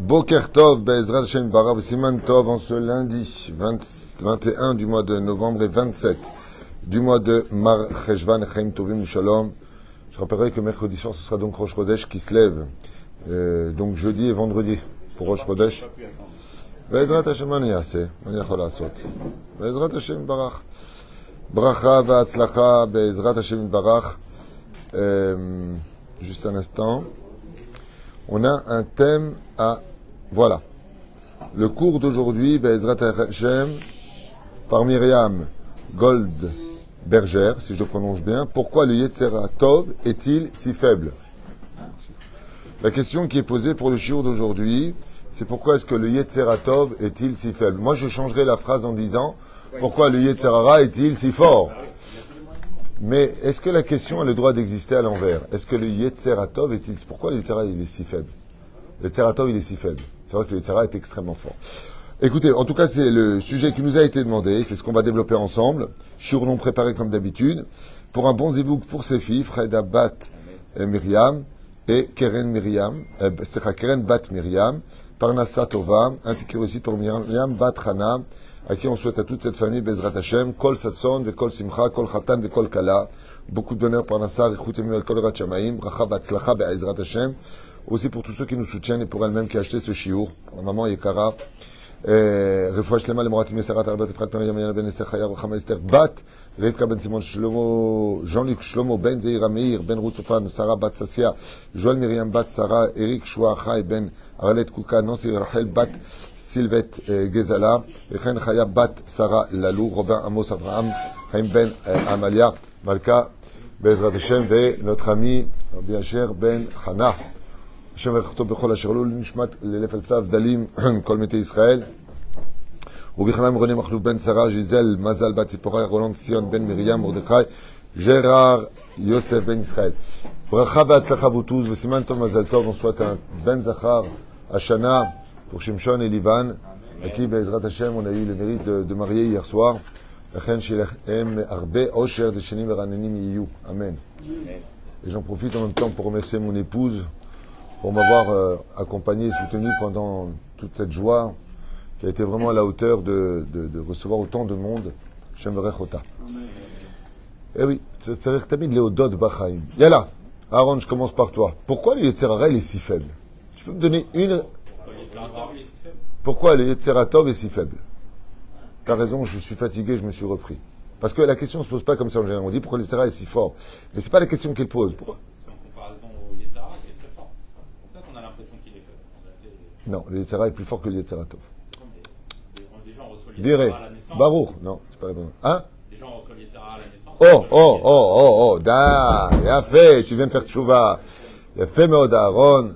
Bokertov, Bezrat Hashem Barav Siman Tov, en ce lundi 21 du mois de novembre et 27 du mois de Mar Cheshvan Chaim Tovim Shalom. Je rappellerai que mercredi soir, ce sera donc Rosh Chodesh qui se lève. Euh, donc jeudi et vendredi pour Rosh Chodesh. Bezrat Hashem Aniase, Hashem Barach. Bracha Vatzlacha, Bezrat Hashem Barach. Euh, juste un instant. On a un thème à voilà. Le cours d'aujourd'hui, Bezrat Hashem, par Myriam Goldberger, si je prononce bien. Pourquoi le Yetzera Tov est-il si faible? La question qui est posée pour le shiur d'aujourd'hui, c'est pourquoi est-ce que le Yetzera Tov est-il si faible? Moi, je changerai la phrase en disant pourquoi le Yetzerara est-il si fort? Mais est-ce que la question a le droit d'exister à l'envers? Est-ce que le Yetzeratov est-il... Pourquoi le Yetzera il est si faible? Le Yetzeratov il est si faible. C'est vrai que le est extrêmement fort. Écoutez, en tout cas, c'est le sujet qui nous a été demandé. C'est ce qu'on va développer ensemble. Churlon préparé comme d'habitude. Pour un bon zivouk pour ses filles, Freda Bat et Myriam et Keren Myriam, euh, Keren Bat Myriam, Parnassa Tova, ainsi que aussi pour Myriam Bat Hana, à qui on souhaite à toute cette famille, Bezrat Hashem, Kol Sasson, Kol Simcha, Kol Khatan, Kol Kala. Beaucoup de bonheur pour Nassar, Echutemu El Kol Ratchamaim, Bracha Batzlacha, Be'ezrat Hashem Aussi pour tous ceux qui nous soutiennent et pour elle-même qui a acheté ce chiour. Pour ma maman Yekara. רפואה שלמה למורת מסרת הרבה אפרת מרים יאנה בן אסתר חיה רוחמה אסתר בת רבקה בן סימון שלמה ז'וניק שלמה בן זעירה מאיר בן רות צופן שרה בת ססיה ז'ואל מרים בת שרה אריק שועה חי בן ארלט קוקה נוסי רחל בת סילבט גזלה וכן חיה בת שרה ללו רובין עמוס אברהם חיים בן עמליה מלכה בעזרת השם ונnotre ami רבי אשר בן חנה השם יברכתו בכל אשר לו לנשמת לאלף אלפי הבדלים כל מתי ישראל ובכללם רוני מכלוף בן שרה, ז'יזל, מזל בת ציפורי, רולנד ציון בן מרים, מרדכי, ג'רר, יוסף בן ישראל. ברכה והצלחה vous tous, וסימן טוב מזל טוב, on souhaite un בן זכר השנה pour Shimshon et Livan, à qui, בעזרת השם, on a eu le mérite de, de marier hier soir. לכן שלהם הרבה עושר דשנים ורעננים יהיו. אמן. Et j'en profite en même temps pour remercier mon épouse pour m'avoir euh, accompagné et soutenu pendant toute cette joie qui a été vraiment à la hauteur de, recevoir autant de monde. J'aimerais Chota. Eh oui, c'est Tamid Léodod Bachaim. Yalla, Aaron, je commence par toi. Pourquoi le Yetzerara est si faible? Tu peux me donner une. Pourquoi le Yetzeratov est si faible? T'as raison, je suis fatigué, je me suis repris. Parce que la question ne se pose pas comme ça en général. On dit pourquoi le Yetzerara est si fort. Mais c'est pas la question qu'il pose. Pourquoi Non, le Yetzera est plus fort que le Yetzeratov. Viré. Baruch. Non, c'est pas la bonne. Hein Les gens reçoivent le Yetzera à la naissance. Oh, oh, oh, oh, oh, da, il a fait, tu viens de faire tchouva. Il a fait Meod Aaron.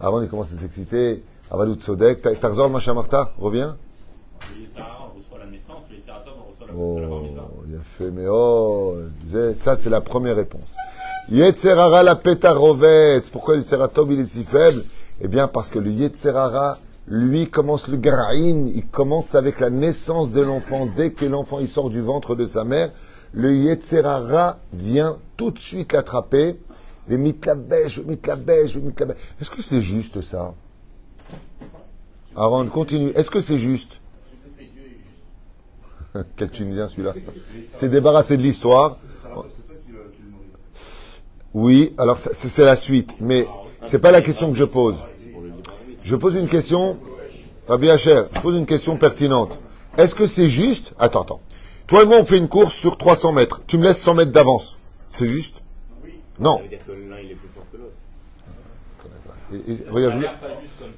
Aaron, il commence à s'exciter. Avadou Tzodek. Tarzor, Macha Marta, reviens. Le Yetzera, on reçoit la naissance. On reçoit la. Oh, il a fait Meod. Ça, c'est la première réponse. Yetzerara la pétarovetz. Pourquoi le il est si faible? Eh bien, parce que le Yetzerara, lui commence le graïn, il commence avec la naissance de l'enfant. Dès que l'enfant il sort du ventre de sa mère, le Yetzerara vient tout de suite l'attraper. Le mitlabèche, le mitlabèche, le mitlabèche. Est-ce que c'est juste ça? Aaron, continue. Est-ce que c'est juste? Quel Tunisien celui-là? C'est débarrassé de l'histoire. Oui, alors c'est la suite, mais c'est pas la question que je pose. Je pose une question, Rabbi Hacher, je pose une question pertinente. Est-ce que c'est juste? Attends, attends. Toi et moi, on fait une course sur 300 mètres. Tu me laisses 100 mètres d'avance. C'est juste? Non. Regarde, Ça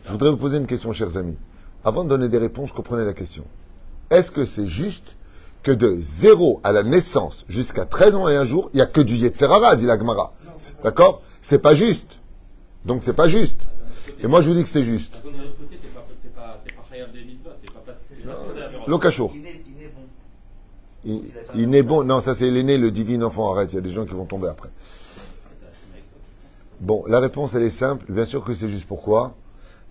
je, voudrais vous poser une question, chers amis. Avant de donner des réponses, comprenez la question. Est-ce que c'est juste que de 0 à la naissance jusqu'à 13 ans et un jour, il n'y a que du Yetzerara, dit la Gemara? D'accord? C'est pas juste. Donc c'est pas juste. Et moi, je vous dis que c'est juste. Mitzvahs. Lokacho. Il est, il n'est bon. Non, ça c'est l'aîné, le divin enfant. Arrête, il y a des gens qui vont tomber après. Bon, la réponse, elle est simple. Bien sûr que c'est juste pourquoi?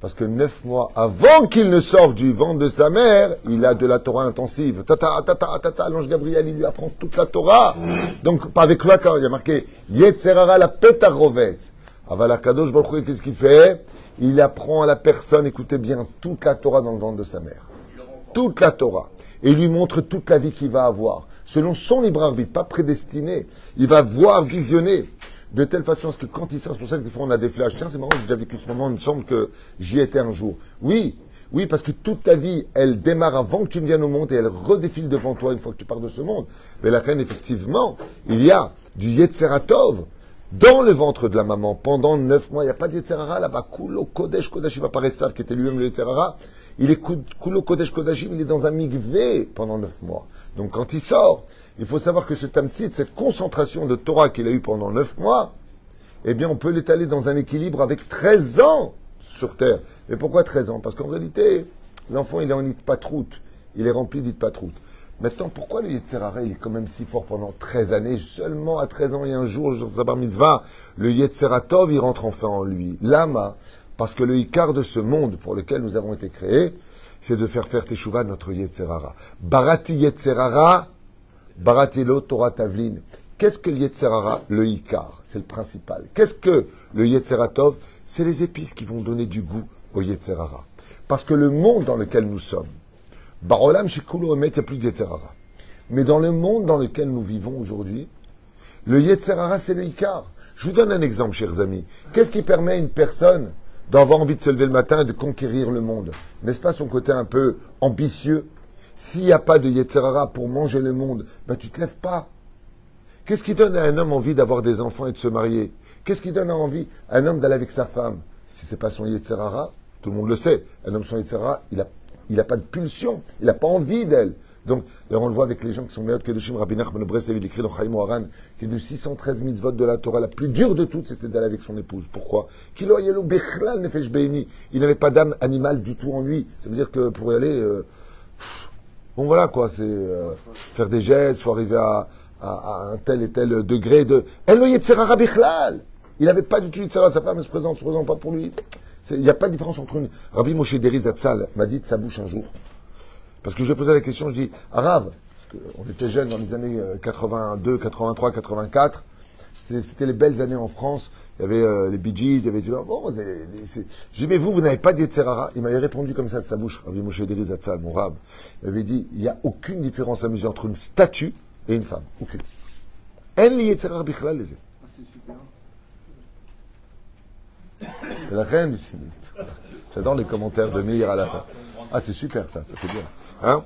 Parce que neuf mois avant qu'il ne sorte du ventre de sa mère, il a de la Torah intensive. Tata, tata, tata, l'ange Gabriel, il lui apprend toute la Torah. Donc, pas avec quoi quand il y a marqué Yetzerara la petarovet. Aval Akadosh Baruch qu'est-ce qu'il fait? Il apprend à la personne, écoutez bien, toute la Torah dans le ventre de sa mère. Toute la Torah. Et il lui montre toute la vie qu'il va avoir. Selon son libre arbitre, pas prédestiné. Il va voir, visionner. De telle façon à ce que quand il sort, c'est pour ça que des fois on a des flashs. Tiens, c'est marrant, j'ai déjà vécu ce moment, il me semble que j'y étais un jour. Oui, oui, parce que toute ta vie, elle démarre avant que tu ne viennes au monde et elle redéfile devant toi une fois que tu pars de ce monde. Mais la reine, effectivement, il y a du Yetzeratov dans le ventre de la maman pendant neuf mois. Il n'y a pas de Yetzerara là-bas. Kulo Kodesh Kodashim Aparesav, qui était lui-même le. Il est Kulo Kodesh Kodashim, il est dans un migvé pendant neuf mois. Donc quand il sort, il faut savoir que ce tamtsit, cette concentration de Torah qu'il a eu pendant neuf mois, eh bien, on peut l'étaler dans un équilibre avec 13 ans sur Terre. Mais pourquoi 13 ans? Parce qu'en réalité, l'enfant, il est en Itpatrout. Il est rempli d'Itpatrout. Maintenant, pourquoi le Yetzerara, il est quand même si fort pendant 13 années? Seulement à 13 ans et un jour, jour de Zabar Mitzvah, le Yetzeratov, il rentre enfin en lui. Lama, parce que le Icar de ce monde pour lequel nous avons été créés, c'est de faire faire Teshuvah notre Yetzerara. Barati Yetzerara, Baratilo Torah Tavlin. Qu'est-ce que le Yetzerara Le Icar, c'est le principal. Qu'est-ce que le Yetzeratov C'est les épices qui vont donner du goût au Yetzerara. Parce que le monde dans lequel nous sommes, Barolam Shikulo Emet, il n'y a plus de Yetzerara. Mais dans le monde dans lequel nous vivons aujourd'hui, le Yetzerara, c'est le Icar. Je vous donne un exemple, chers amis. Qu'est-ce qui permet à une personne d'avoir envie de se lever le matin et de conquérir le monde? N'est-ce pas son côté un peu ambitieux? S'il n'y a pas de Yetzerara pour manger le monde, ben tu te lèves pas. Qu'est-ce qui donne à un homme envie d'avoir des enfants et de se marier? Qu'est-ce qui donne envie à un homme d'aller avec sa femme? Si c'est pas son Yetzerara, tout le monde le sait, un homme sans Yetzerara, il n'a il a pas de pulsion, il n'a pas envie d'elle. Donc, d'ailleurs, on le voit avec les gens qui sont meilleurs que Dushim Rabbi Nachman Breslev, il écrit dans Chaim Oharan, que de 613 votes de la Torah, la plus dure de toutes, c'était d'aller avec son épouse. Pourquoi? Il n'avait pas d'âme animale du tout en lui. Ça veut dire que pour y aller, euh, bon voilà quoi, c'est euh, faire des gestes, faut arriver à, un tel et tel degré de. Il n'avait pas du tout Yetzera, sa femme se présente, se présente pas pour lui. Il n'y a pas de différence entre une. Rabbi Moshe Deri Zatzal m'a dit de sa bouche un jour. Parce que je lui ai posé la question, je dis, Arabe, on était jeunes dans les années 82, 83, 84, c'était les belles années en France, il y avait euh, les Bee il y avait tout bon, dis, mais vous, vous n'avez pas d'Yetzerara Il m'avait répondu comme ça de sa bouche, Rabbi Moshe Deri Zatzal, mon rab. Il m'avait dit, il n'y a aucune différence à mesurer entre une statue et une femme. Aucune. En les C'est la reine ici. J'adore les commentaires de Meir à la fin. Ah, c'est super ça, ça c'est bien. Hein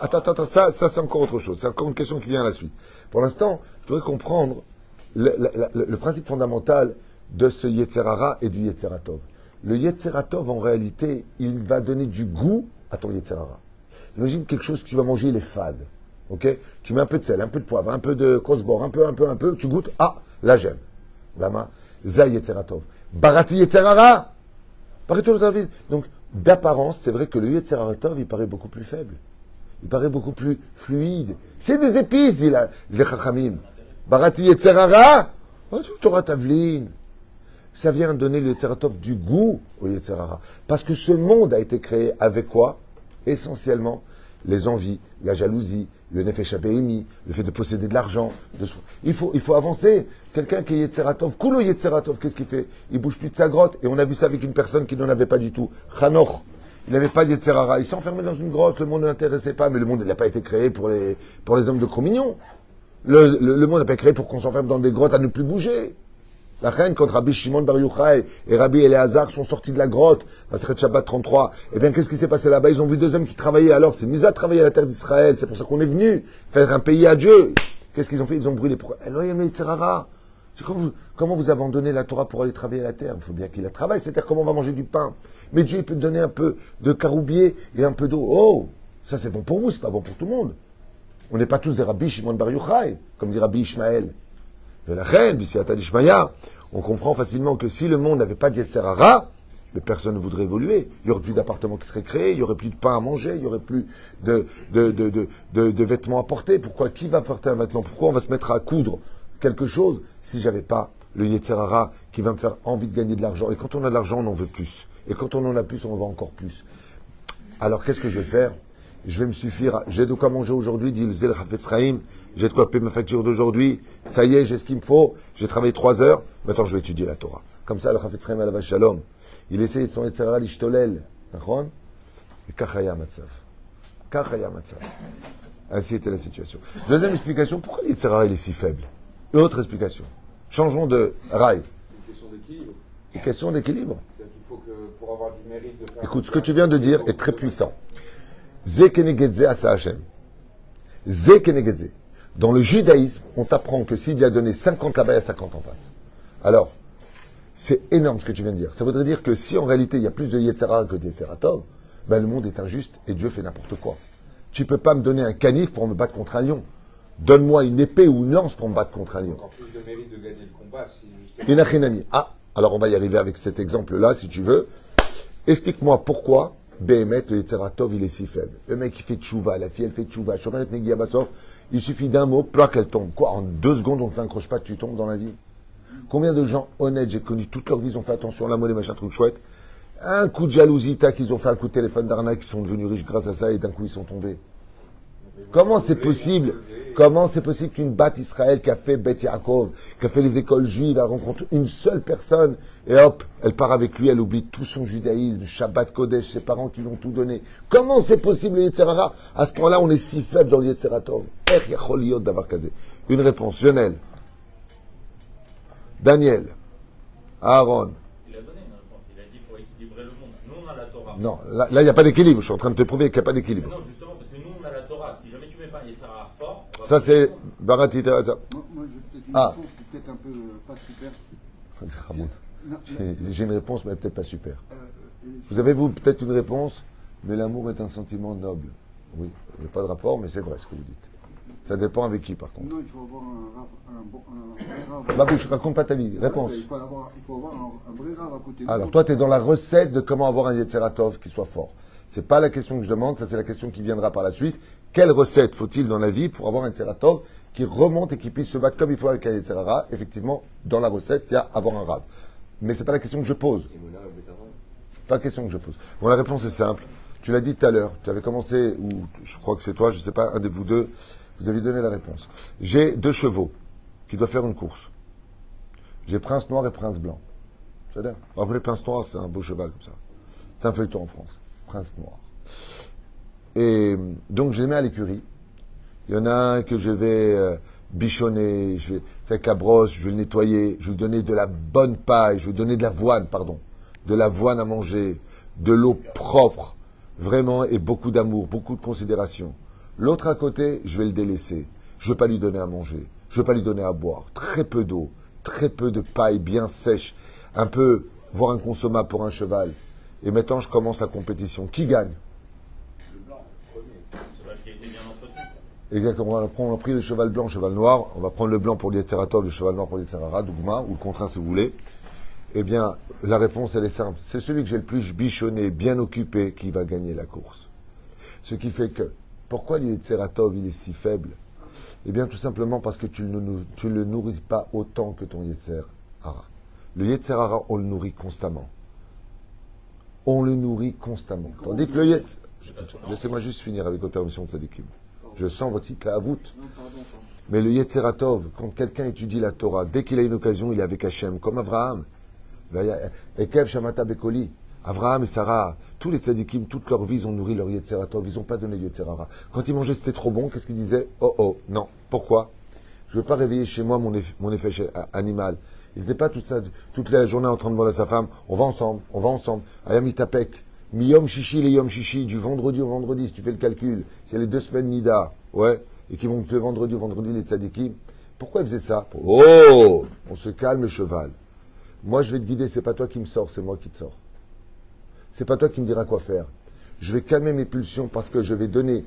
Attends, attends, ça, ça c'est encore autre chose. C'est encore une question qui vient à la suite. Pour l'instant, je voudrais comprendre le, principe fondamental de ce Yetzerara et du Yetzeratov. Le Yetzeratov, en réalité, il va donner du goût à ton Yetzerara. Imagine quelque chose que tu vas manger, il est fade. Ok? Tu mets un peu de sel, un peu de poivre, un peu de kosbor, un peu, un peu, un peu, tu goûtes. Ah, là j'aime. Lama, Zay Yetzeratov. Barati Yetzerara Donc, d'apparence, c'est vrai que le Yetzeratov, il paraît beaucoup plus faible. Il paraît beaucoup plus fluide. C'est des épices, dit la Zechachamim. Barati Yetzerara, oh, Torah Tavlin. Ça vient donner le Yetzeratov du goût au Yetzerara. Parce que ce monde a été créé avec quoi? Essentiellement les envies, la jalousie, le nefesh le fait de posséder de l'argent. Il, faut, il faut avancer. Quelqu'un qui est Yetzeratov, Kulo Yetzeratov, qu'est-ce qu'il fait? Il bouge plus de sa grotte. Et on a vu ça avec une personne qui n'en avait pas du tout. Chanoch. Il n'avait pas d'Yetzerara. Il s'est enfermé dans une grotte. Le monde ne l'intéressait pas. Mais le monde n'a pas été créé pour les, pour les hommes de Cromignon. Le, le, le monde n'a pas été créé pour qu'on s'enferme dans des grottes à ne plus bouger. La reine, quand Rabbi Shimon Bar Yochai et Rabbi Eleazar sont sortis de la grotte, Maseret Shabbat 33, eh bien, qu'est-ce qui s'est passé là-bas? Ils ont vu deux hommes qui travaillaient. Alors, c'est mis à travailler à la terre d'Israël. C'est pour ça qu'on est venu faire un pays à Dieu. Qu'est-ce qu'ils ont fait? Ils ont brûlé. Pourquoi. Comment vous, comment vous abandonnez la Torah pour aller travailler à la terre? Il faut bien qu'il la travaille. C'est-à-dire comment on va manger du pain? Mais Dieu peut donner un peu de caroubier et un peu d'eau. Oh, ça c'est bon pour vous, c'est pas bon pour tout le monde. On n'est pas tous des Rabbi Shimon Bar Yochai, comme dit Rabbi Ishmael de la reine, on comprend facilement que si le monde n'avait pas de mais personne ne voudrait évoluer. Il n'y aurait plus d'appartements qui seraient créés, il n'y aurait plus de pain à manger, il n'y aurait plus de, vêtements à porter. Pourquoi Qui va porter un vêtement? Pourquoi on va se mettre à coudre quelque chose si j'avais pas le Yetzerara qui va me faire envie de gagner de l'argent? Et quand on a de l'argent, on en veut plus. Et quand on en a plus, on en veut encore plus. Alors qu'est-ce que je vais faire? Je vais me suffire, j'ai de quoi manger aujourd'hui, dit le Chaim, j'ai de quoi payer ma facture d'aujourd'hui, ça y est, j'ai ce qu'il me faut, j'ai travaillé trois heures, maintenant je vais étudier la Torah. Comme ça, le Hafetz Chaim la Shalom, il essaie de son Yetzerara l'ishtolel, Et kachaya matzav. Kachaya matzav. Ainsi était la situation. Deuxième explication, pourquoi l'Yetzerara il est si faible? Une autre explication. Changeons de rail. une question d'équilibre. Une question d'équilibre. C'est-à-dire qu'il faut que pour avoir du mérite de faire. Écoute, ce que tu viens de dire est très puissant. Dans le judaïsme, on t'apprend que s'il y a donné 50 là-bas, il y a 50 en face. Alors, c'est énorme ce que tu viens de dire. Ça voudrait dire que si en réalité il y a plus de Yetzara que de Yetzeratov, ben le monde est injuste et Dieu fait n'importe quoi. Tu peux pas me donner un canif pour me battre contre un lion. Donne-moi une épée ou une lance pour me battre contre un lion. Encore plus de mérite de gagner le combat si justement. Ah, alors on va y arriver avec cet exemple-là, si tu veux. Explique-moi pourquoi Behemet, le Yetzeratov, il est si faible. Le mec, il fait tchouva, la fille, elle fait tchouva. Il suffit d'un mot, plaque, elle tombe. Quoi, en deux secondes, on te fait un croche-pas, tu tombes dans la vie. Combien de gens honnêtes, j'ai connu toute leur vie, ils ont fait attention à la monnaie, machin, truc chouette. Un coup de jalousie, tac, ils ont fait un coup de téléphone d'arnaque, ils sont devenus riches grâce à ça, et d'un coup, ils sont tombés. Comment c'est possible Comment c'est possible qu'une batte Israël qui a fait Beth Yaakov, qui a fait les écoles juives, elle rencontre une seule personne et hop, elle part avec lui, elle oublie tout son judaïsme, Shabbat Kodesh, ses parents qui lui ont tout donné. Comment c'est possible le Yetzerara À ce point-là, on est si faible dans le Yetzeratov. Er. Une réponse, Lionel. Daniel. Aaron. Il a donné une réponse. Il a dit qu'il faut équilibrer le monde. Nous, on a la Torah. Non, là, là, il n'y a pas d'équilibre. Je suis en train de te prouver qu'il n'y a pas d'équilibre. Non, justement, Ça, c'est Barati Moi, moi j'ai peut-être une Ah. réponse qui est peut-être un peu euh, pas super. J'ai une réponse, mais peut-être pas super. euh, euh, Vous avez, vous, peut-être une réponse, mais l'amour est un sentiment noble. Oui, il n'y a pas de rapport, mais c'est vrai ce que vous dites. Ça dépend avec qui, par contre. non, il faut avoir un, rave- un, bon, un vrai rave. Raconte pas ta vie. Réponse. Il faut avoir, il faut avoir un, un vrai rave à côté de Alors, toi, tu es dans la recette de comment avoir un Yetzeratov qui soit fort. C'est pas la question que je demande, ça c'est la question qui viendra par la suite. Quelle recette faut-il dans la vie pour avoir un Yetzeratov qui remonte et qui puisse se battre comme il faut avec un Yetzerara Effectivement, dans la recette, il y a avoir un rave. Mais c'est pas la question que je pose. Pas la question que je pose. Bon, la réponse est simple. Tu l'as dit tout à l'heure. Tu avais commencé, ou je crois que c'est toi, je ne sais pas, un de vous deux, vous avez donné la réponse. J'ai deux chevaux qui doivent faire une course. J'ai Prince Noir et Prince Blanc. C'est-à-dire, vous rappelez Prince Noir, c'est un beau cheval comme ça. C'est un feuilleton en France. Prince Noir. Et donc, je les mets à l'écurie. Il y en a un que je vais euh, bichonner, je vais, avec la brosse, je vais le nettoyer, je vais lui donner de la bonne paille, je vais lui donner de l'avoine, pardon, de l'avoine à manger, de l'eau propre, vraiment, et beaucoup d'amour, beaucoup de considération. L'autre à côté, je vais le délaisser. Je ne vais pas lui donner à manger, je ne vais pas lui donner à boire. Très peu d'eau, très peu de paille bien sèche, un peu, voire inconsommable pour un cheval. Et maintenant, je commence la compétition. Qui gagne Cheval qui a été bien entretenu. Exactement. On a, pris, on a pris le cheval blanc, le cheval noir. On va prendre le blanc pour l'Yetzeratov, le cheval noir pour l'Yetzerara, Dougma, ou le contraire si vous voulez. Eh bien, la réponse, elle est simple. C'est celui que j'ai le plus bichonné, bien occupé, qui va gagner la course. Ce qui fait que, pourquoi l'Yetzeratov, il est si faible? Eh bien, tout simplement parce que tu ne tu le nourris pas autant que ton Yetzerara. Le Yetzerara, on le nourrit constamment. On le nourrit constamment. Tandis que le Yetz... Laissez-moi juste finir avec votre permission de Sadikim. Je sens votre titre à voûte. Mais le Yetzeratov, quand quelqu'un étudie la Torah, dès qu'il a une occasion, il est avec Hachem, comme Abraham. Et Kev Shamata Bekoli. Abraham et Sarah, tous les tzadikim, toute leur vie, ils ont nourri leur Yetzeratov. Ils n'ont pas donné Yetzerara. Quand ils mangeaient, c'était trop bon. Qu'est-ce qu'ils disaient? Oh oh, non. Pourquoi? Je ne veux pas réveiller chez moi mon effet, mon animal. Il n'était pas toute, ça, toute la journée en train de demander à sa femme On va ensemble, on va ensemble. Ayam Itapek. Mi yom shishi, les yom shishi, du vendredi au vendredi, si tu fais le calcul. C'est les deux semaines Nida. Ouais. Et qui montent le vendredi au vendredi, les tzadikim. Pourquoi ils faisaient ça Oh On se calme le cheval. Moi, je vais te guider, c'est pas toi qui me sors, c'est moi qui te sors. C'est pas toi qui me diras quoi faire. Je vais calmer mes pulsions parce que je vais donner,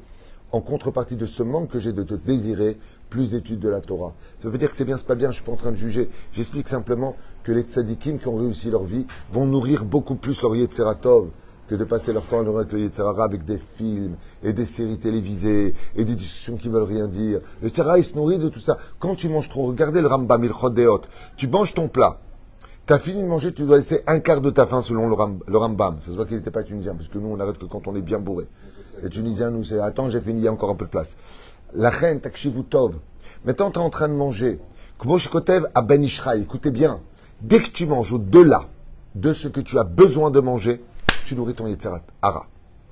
en contrepartie de ce manque que j'ai de te désirer, plus d'études de la Torah. Ça veut dire que c'est bien, c'est pas bien, je suis pas en train de juger. J'explique simplement que les tzadikim qui ont réussi leur vie vont nourrir beaucoup plus leur Yetzeratov que de passer leur temps à avec le Yetzerara avec des films et des séries télévisées et des discussions qui veulent rien dire. Le Yetzerara, il se nourrit de tout ça. Quand tu manges trop, regardez le Rambam, il Deot. Tu manges ton plat. T'as fini de manger, tu dois laisser un quart de ta faim selon le, Ram- le Rambam. Ça se voit qu'il n'était pas tunisien, parce que nous, on arrête que quand on est bien bourré. Les Tunisiens, nous, c'est attends, j'ai fini, il y a encore un peu de place. La reine, takshivu tov. Maintenant, tu es en train de manger. Kmosh kotev à Ben. Écoutez bien. Dès que tu manges au-delà de ce que tu as besoin de manger, tu nourris ton Yetzerat Hara.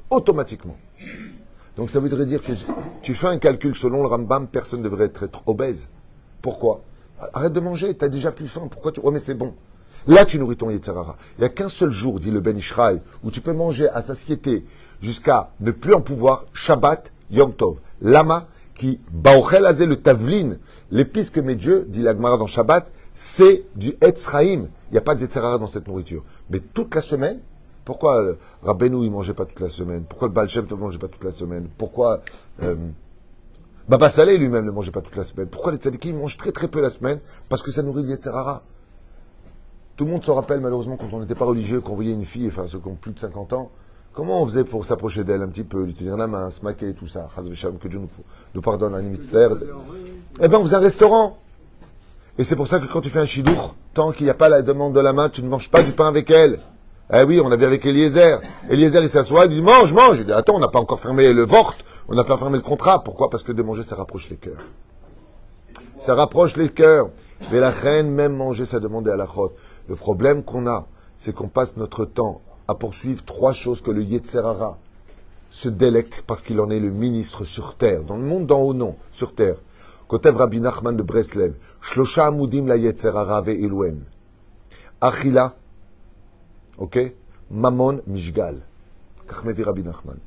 Automatiquement. Donc ça voudrait dire que tu fais un calcul selon le Rambam, personne ne devrait être, obèse. Pourquoi? Arrête de manger, tu as déjà plus faim. Pourquoi tu... Oh mais c'est bon. Là, tu nourris ton Yetzirara. Il n'y a qu'un seul jour, dit le Ben Ishraï, où tu peux manger à satiété jusqu'à ne plus en pouvoir, Shabbat, Yom Tov. Lama, qui, Baochel le Tavlin, l'épice que met Dieu, dit l'Agmara dans Shabbat, c'est du Etzraïm. Il n'y a pas de dans cette nourriture. Mais toute la semaine, pourquoi euh, Rabbeinu, il mangeait pas toute la semaine? Pourquoi le Baal Shem ne mangeait pas toute la semaine? Pourquoi euh, Baba Saleh lui-même ne mangeait pas toute la semaine? Pourquoi les tzadikim mangent très très peu la semaine? Parce que ça nourrit le Yetzirara. Tout le monde se rappelle malheureusement quand on n'était pas religieux, qu'on voyait une fille, enfin ceux qui ont plus de 50 ans, comment on faisait pour s'approcher d'elle un petit peu, lui tenir la main, se maquer, tout ça? Que Dieu nous, nous pardonne, un limitaire. Eh bien, on faisait un restaurant. Et c'est pour ça que quand tu fais un chidour, tant qu'il n'y a pas la demande de la main, tu ne manges pas du pain avec elle. Eh oui, on avait avec Eliezer. Eliezer, il s'assoit, il dit mange, mange. Il dit attends, on n'a pas encore fermé le vort, on n'a pas fermé le contrat. Pourquoi? Parce que de manger, ça rapproche les cœurs. Ça rapproche les cœurs. Mais la reine, même manger, ça demandait à la chôte. Le problème qu'on a, c'est qu'on passe notre temps à poursuivre trois choses que le Yetzerara se délecte parce qu'il en est le ministre sur terre. Dans le monde d'en haut, non, sur terre. Kotev Rabbi Nachman de Breslev. Shlosha amudim la Yetzerara ve'ilwen. Achila. Ok? Mamon mishgal.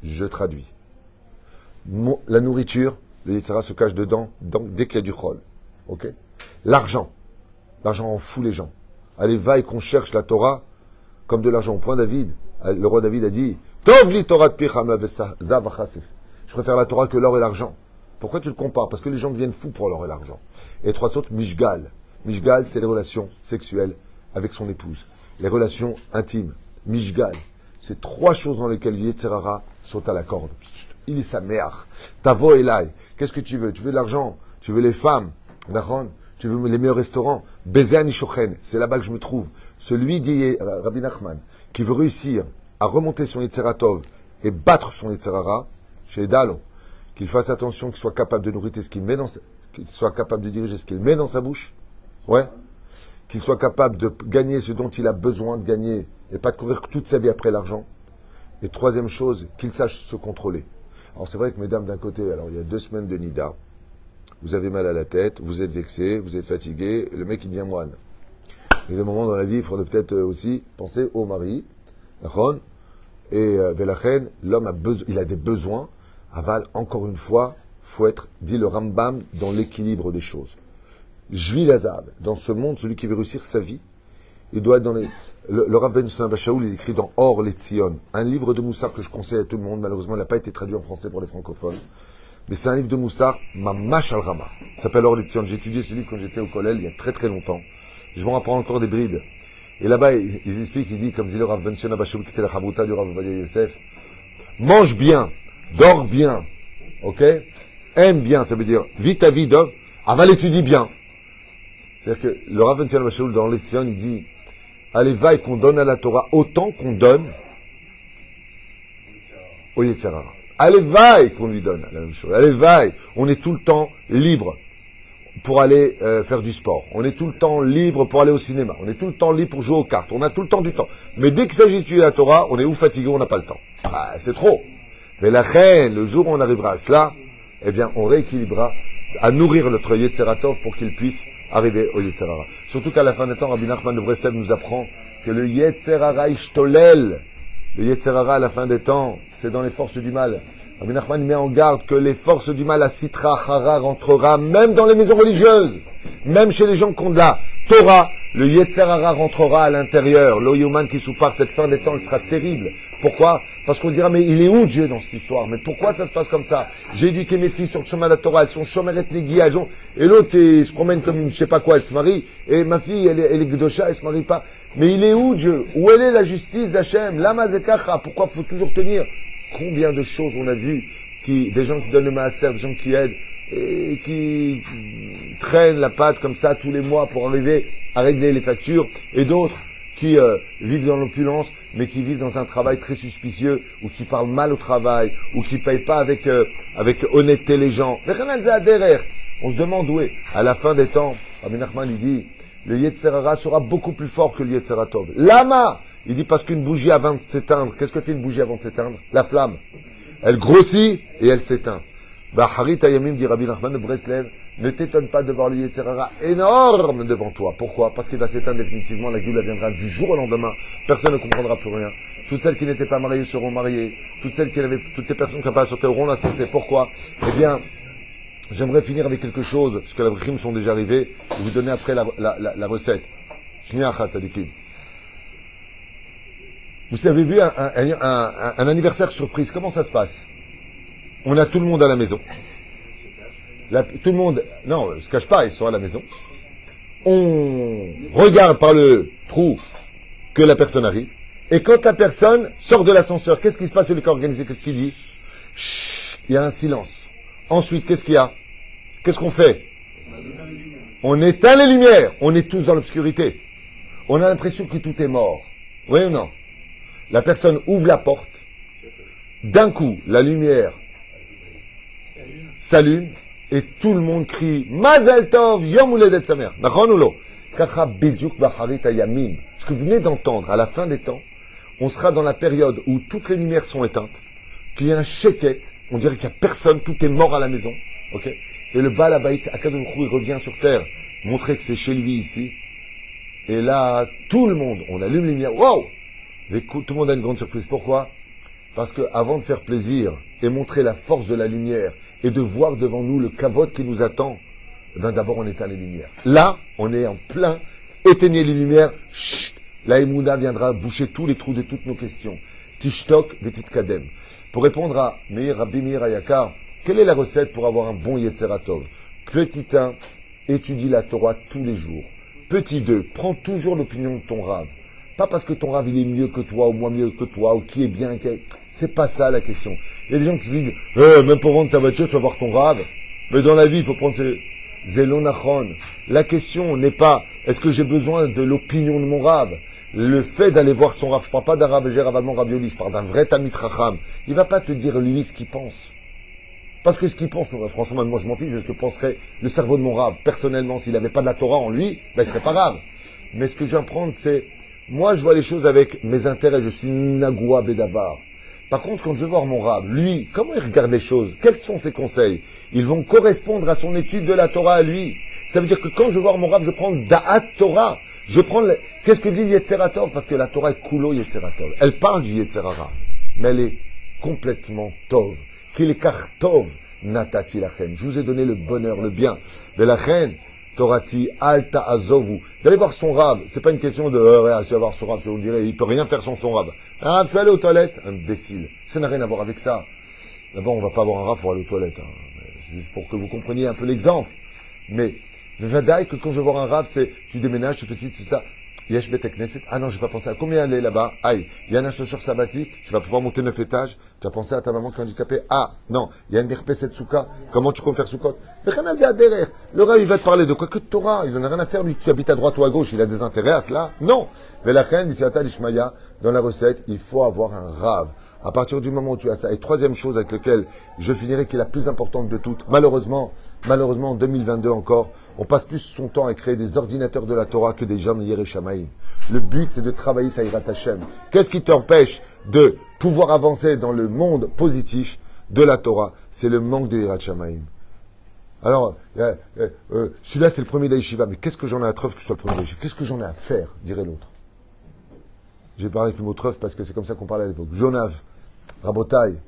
Je traduis. La nourriture, le Yetzera se cache dedans dès qu'il y a du chol. Ok? L'argent. L'argent en fout les gens. Allez, vaille qu'on cherche la Torah comme de l'argent. Point David. Euh, Le roi David a dit Tov li Torah. Je préfère la Torah que l'or et l'argent. Pourquoi tu le compares? Parce que les gens deviennent fous pour l'or et l'argent. Et trois autres, Mishgal. Mishgal, c'est les relations sexuelles avec son épouse. Les relations intimes. Mishgal. C'est trois choses dans lesquelles Yetzerara saute à la corde. Il est sa mère. Tavo Elai. Qu'est-ce que tu veux? Tu veux de l'argent? Tu veux les femmes? Tu veux les meilleurs restaurants? Bézé Anishochen. C'est là-bas que je me trouve. Celui dit Rabbi Nachman, qui veut réussir à remonter son Yetzeratov et battre son Yetzerara, chez Dalo, qu'il fasse attention, qu'il soit capable de nourrir ce qu'il met dans qu'il soit capable de diriger ce qu'il met dans sa bouche. Ouais. Qu'il soit capable de gagner ce dont il a besoin de gagner et pas de courir toute sa vie après l'argent. Et troisième chose, qu'il sache se contrôler. Alors c'est vrai que mesdames, d'un côté, alors il y a deux semaines de Nida, vous avez mal à la tête, vous êtes vexé, vous êtes fatigué, le mec il devient moine. Il y a des moments dans la vie, il faudrait peut-être euh, aussi penser au mari, et euh, Velachen, l'homme a besoin, il a des besoins. Aval, encore une fois, faut être, dit le Rambam, dans l'équilibre des choses. Jvi Lazab, dans ce monde, celui qui veut réussir sa vie, il doit être dans les. Le, le Rav Ben Susan Bashaoul, il écrit dans Or les Tzion, un livre de Moussard que je conseille à tout le monde. Malheureusement, il n'a pas été traduit en français pour les francophones. Mais c'est un livre de Moussard, Mamash al Rama. Il s'appelle Or les Tzion. J'ai étudié ce livre quand j'étais au collège il y a très très longtemps. Je m'en rapprends encore des bribes. Et là-bas, ils expliquent, il dit, comme dit le Rav Ben Susan Bashaoul, qui était la Chavruta du Rav Yosef, mange bien, dors bien, ok? Aime bien, ça veut dire, vis ta vie d'homme, aval étudie bien. C'est-à-dire que le Rav Bashaoul, dans l'Etzion, il dit, allez, vaille qu'on donne à la Torah autant qu'on donne au Yetzirara. Allez, vaille qu'on lui donne la même chose. Allez, vaille. On est tout le temps libre pour aller euh, faire du sport. On est tout le temps libre pour aller au cinéma. On est tout le temps libre pour jouer aux cartes. On a tout le temps du temps. Mais dès qu'il s'agit d'étudier la Torah, on est ou fatigué, on n'a pas le temps. Ah, c'est trop. Mais la reine, le jour où on arrivera à cela, eh bien, on rééquilibrera à nourrir notre Yetzeratov pour qu'il puisse arriver au Yetzerara. Surtout qu'à la fin des temps, Rabbi Nachman de Breslev nous apprend que le Yetzerara ishtolel, le Yetzerara à la fin des temps, c'est dans les forces du mal. Rabbi Nachman met en garde que les forces du mal à Sitra Hara rentrera même dans les maisons religieuses, même chez les gens qui ont de la Torah, le Yetzerara rentrera à l'intérieur. L'Oyoman qui soupart cette fin des temps, elle sera terrible. Pourquoi? Parce qu'on dira, mais il est où Dieu dans cette histoire? Mais pourquoi ça se passe comme ça? J'ai éduqué mes filles sur le chemin de la Torah, elles sont chomeret negia, elles ont... Et l'autre, il se promène comme une je sais pas quoi, elle se marie. Et ma fille, elle est, elle est gdosha, elle se marie pas. Mais il est où Dieu? Où elle est la justice d'Hachem? Lama Pourquoi faut toujours tenir? Combien de choses on a vu qui, des gens qui donnent le maaser, des gens qui aident, et qui traînent la patte comme ça tous les mois pour arriver à régler les factures, et d'autres qui euh, vivent dans l'opulence, mais qui vivent dans un travail très suspicieux, ou qui parlent mal au travail, ou qui payent pas avec, euh, avec honnêteté les gens. On se demande où est. À la fin des temps, Rabbi Nachman, il dit, le Yetzerara sera beaucoup plus fort que le Yetzeratov. Lama! Il dit parce qu'une bougie avant de s'éteindre, qu'est-ce que fait une bougie avant de s'éteindre? La flamme. Elle grossit et elle s'éteint. Bah, Harit Ayamim dit Rabbi Nachman de Breslev, ne t'étonne pas de voir le Yetzerara énorme devant toi. Pourquoi? Parce qu'il va s'éteindre définitivement, la gueule viendra du jour au lendemain, personne ne comprendra plus rien. Toutes celles qui n'étaient pas mariées seront mariées, toutes celles qui avaient, toutes les personnes qui n'ont pas la auront la. Pourquoi? Eh bien, j'aimerais finir avec quelque chose, parce que les crimes sont déjà arrivés, et vous donner après la, la, la, la recette. Vous avez vu un anniversaire surprise, comment ça se passe? On a tout le monde à la maison. Tout le monde, non, ne se cache pas, ils sont à la maison. On regarde par le trou que la personne arrive. Et quand la personne sort de l'ascenseur, qu'est-ce qui se passe celui qui a organisé? Qu'est-ce qu'il dit? Chut, Il y a un silence. Ensuite, qu'est-ce qu'il y a? Qu'est-ce qu'on fait? On éteint les lumières. On est tous dans l'obscurité. On a l'impression que tout est mort. Oui ou non? La personne ouvre la porte. D'un coup, la lumière s'allume et tout le monde crie Mazel Tov, Yom Uledet Samer. Ce que vous venez d'entendre, à la fin des temps, on sera dans la période où toutes les lumières sont éteintes, qu'il y a un chéquette, on dirait qu'il n'y a personne, tout est mort à la maison. ok? Et le Baal Hu, il revient sur terre, montrer que c'est chez lui ici. Et là, tout le monde, on allume les lumières. Mais Tout le monde a une grande surprise. Pourquoi? Parce que avant de faire plaisir et montrer la force de la lumière et de voir devant nous le cavote qui nous attend, eh ben d'abord on éteint les lumières. Là, on est en plein. Éteignez les lumières. Chut, la Emouna viendra boucher tous les trous de toutes nos questions. Tishtok vetit kadem. Pour répondre à Meir Rabbi Meir Ayakar, quelle est la recette pour avoir un bon Yetzeratov? Petit 1, étudie la Torah tous les jours. Petit 2, prends toujours l'opinion de ton rave. Pas parce que ton rave il est mieux que toi ou moins mieux que toi ou qui est bien. qui C'est pas ça la question. Il y a des gens qui disent Eh, même pour vendre ta voiture, tu vas voir ton rave. Mais dans la vie, il faut prendre ses... La question n'est pas est-ce que j'ai besoin de l'opinion de mon rave? Le fait d'aller voir son rave, je parle pas d'un rave Géravalement Ravioli, je parle d'un vrai Tamit Racham. Il va pas te dire lui ce qu'il pense. Parce que ce qu'il pense, euh, franchement, moi je m'en fiche ce que penserait le cerveau de mon rave. Personnellement, s'il n'avait pas de la Torah en lui, ben, il serait pas rave. Mais ce que je viens prendre, c'est, moi je vois les choses avec mes intérêts, je suis Nagoua Bedavar. Par contre, quand je vais voir mon rave, lui, comment il regarde les choses? Quels sont ses conseils? Ils vont correspondre à son étude de la Torah à lui. Ça veut dire que quand je vais voir mon rave, je prends Da'at Torah. Je prends le... Qu'est-ce que dit Yetzeratov? Parce que la Torah est Kulo Yetzeratov. Elle parle du Yetzerara. Mais elle est complètement Tov. Qu'il est Tov, Natati Lachen. Je vous ai donné le bonheur, le bien. Mais la reine, Torati, Alta Azovu. D'aller voir son rave. C'est pas une question de, euh, regarde, tu vas voir son rave, on dirait, il peut rien faire sans son rave. Un rave, fais aller aux toilettes. Imbécile. Ça n'a rien à voir avec ça. D'abord, on va pas avoir un rave pour aller aux toilettes. hein. Juste pour que vous compreniez un peu l'exemple. Mais, Vadaï, que quand je voir un rave, c'est, tu déménages, tu fais ci, tu fais ça. Yesh. Ah non, j'ai pas pensé à combien aller là-bas? Aïe, il y a un ascenseur sabbatique, tu vas pouvoir monter neuf étages. Tu as pensé à ta maman qui est handicapée? Ah, non, il y a une birpé souka. Comment tu comptes faire soukot. Le rave, il va te parler de quoi que de Torah. Il en a rien à faire, lui, qui habite à droite ou à gauche. Il a des intérêts à cela? Non. Mais la reine, dans la recette, il faut avoir un rave. À partir du moment où tu as ça. Et troisième chose avec laquelle je finirai, qui est la plus importante de toutes, malheureusement, malheureusement, en 2022 encore, on passe plus son temps à créer des ordinateurs de la Torah que des gens de Yereshamaïm. Le but, c'est de travailler Saïrat Hashem. Qu'est-ce qui t'empêche de pouvoir avancer dans le monde positif de la Torah? C'est le manque de Shamaïm. Alors, euh, euh, euh, celui-là, c'est le premier d'Aïshiva, mais qu'est-ce que j'en ai à treuve que ce soit le premier d'Aïshiva Qu'est-ce que j'en ai à faire, dirait l'autre. J'ai parlé avec le mot treuve parce que c'est comme ça qu'on parlait à l'époque. Jonav, Rabotaille,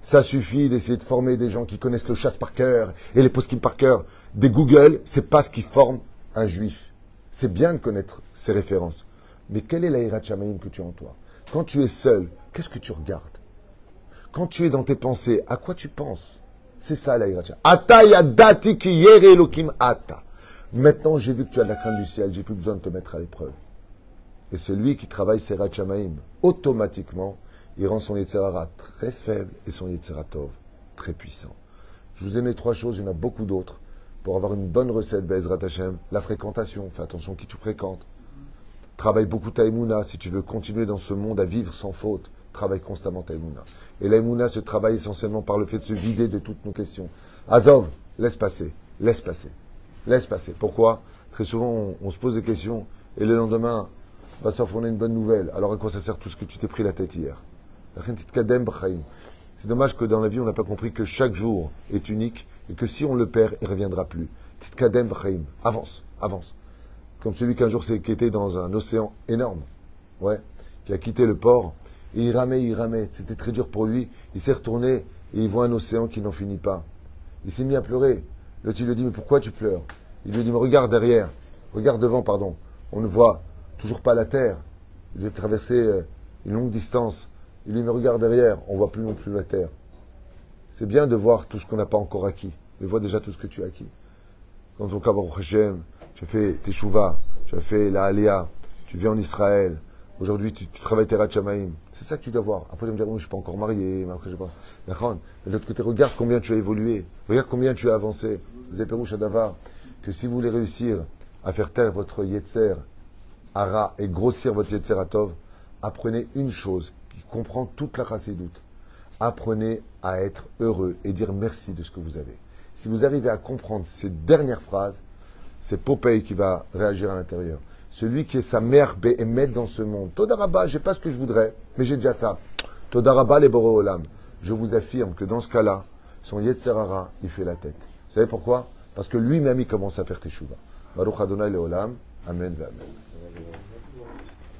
ça suffit d'essayer de former des gens qui connaissent le chasse par cœur et les poskim par cœur. Des Google, c'est pas ce qui forme un juif. C'est bien de connaître ces références. Mais quelle est la que tu as en toi? Quand tu es seul, qu'est-ce que tu regardes? Quand tu es dans tes pensées, à quoi tu penses? C'est ça la ata. Maintenant, j'ai vu que tu as de la crainte du ciel, j'ai plus besoin de te mettre à l'épreuve. Et celui qui travaille Serat Shamaïm, automatiquement, il rend son Yetzerara très faible et son Yetzeratov très puissant. Je vous ai donné trois choses, il y en a beaucoup d'autres. Pour avoir une bonne recette, Bezrat Hashem, la fréquentation, fais attention qui tu fréquentes. Travaille beaucoup ta Emouna. Si tu veux continuer dans ce monde à vivre sans faute, travaille constamment ta Emouna. Et la Emouna se travaille essentiellement par le fait de se vider de toutes nos questions. Azov, laisse passer, laisse passer, laisse passer. Pourquoi? Très souvent, on se pose des questions et le lendemain, va s'enfourner une bonne nouvelle. Alors à quoi ça sert tout ce que tu t'es pris la tête hier? C'est dommage que dans la vie, on n'a pas compris que chaque jour est unique et que si on le perd, il ne reviendra plus. Avance, avance. Comme celui qu'un jour s'est quitté dans un océan énorme, ouais, qui a quitté le port, et il ramait, il ramait. C'était très dur pour lui. Il s'est retourné et il voit un océan qui n'en finit pas. Il s'est mis à pleurer. L'autre, il lui dit, mais pourquoi tu pleures? Il lui dit, mais regarde derrière, regarde devant, pardon. On ne voit toujours pas la terre. Il devait traverser euh, une longue distance. Il lui mais regarde derrière, on voit plus non plus la terre. C'est bien de voir tout ce qu'on n'a pas encore acquis. Mais vois déjà tout ce que tu as acquis. Quand ton cas, Hashem, tu as fait Teshuvah, tu as fait la Aliyah, tu viens en Israël, aujourd'hui tu, tu travailles Terat Shamaim. C'est ça que tu dois voir. Après, tu me dire, oui, je ne suis pas encore marié, mais je sais pas. Mais de l'autre côté, regarde combien tu as évolué, regarde combien tu as avancé. Vous avez que si vous voulez réussir à faire taire votre Yetzer, Ara, et grossir votre Yetzer Atov, apprenez une chose qui comprend toute la chassidoute. Apprenez à être heureux et dire merci de ce que vous avez. Si vous arrivez à comprendre ces dernières phrases, c'est Popeye qui va réagir à l'intérieur. Celui qui est sa mère et maître dans ce monde. Todaraba, j'ai pas ce que je voudrais, mais j'ai déjà ça. Todaraba les Borolam. Je vous affirme que dans ce cas-là, son Yetzerara, il fait la tête. Vous savez pourquoi? Parce que lui-même, il commence à faire Teshuvah. Baruch Adonai Leolam. Amen. Amen. everywhere.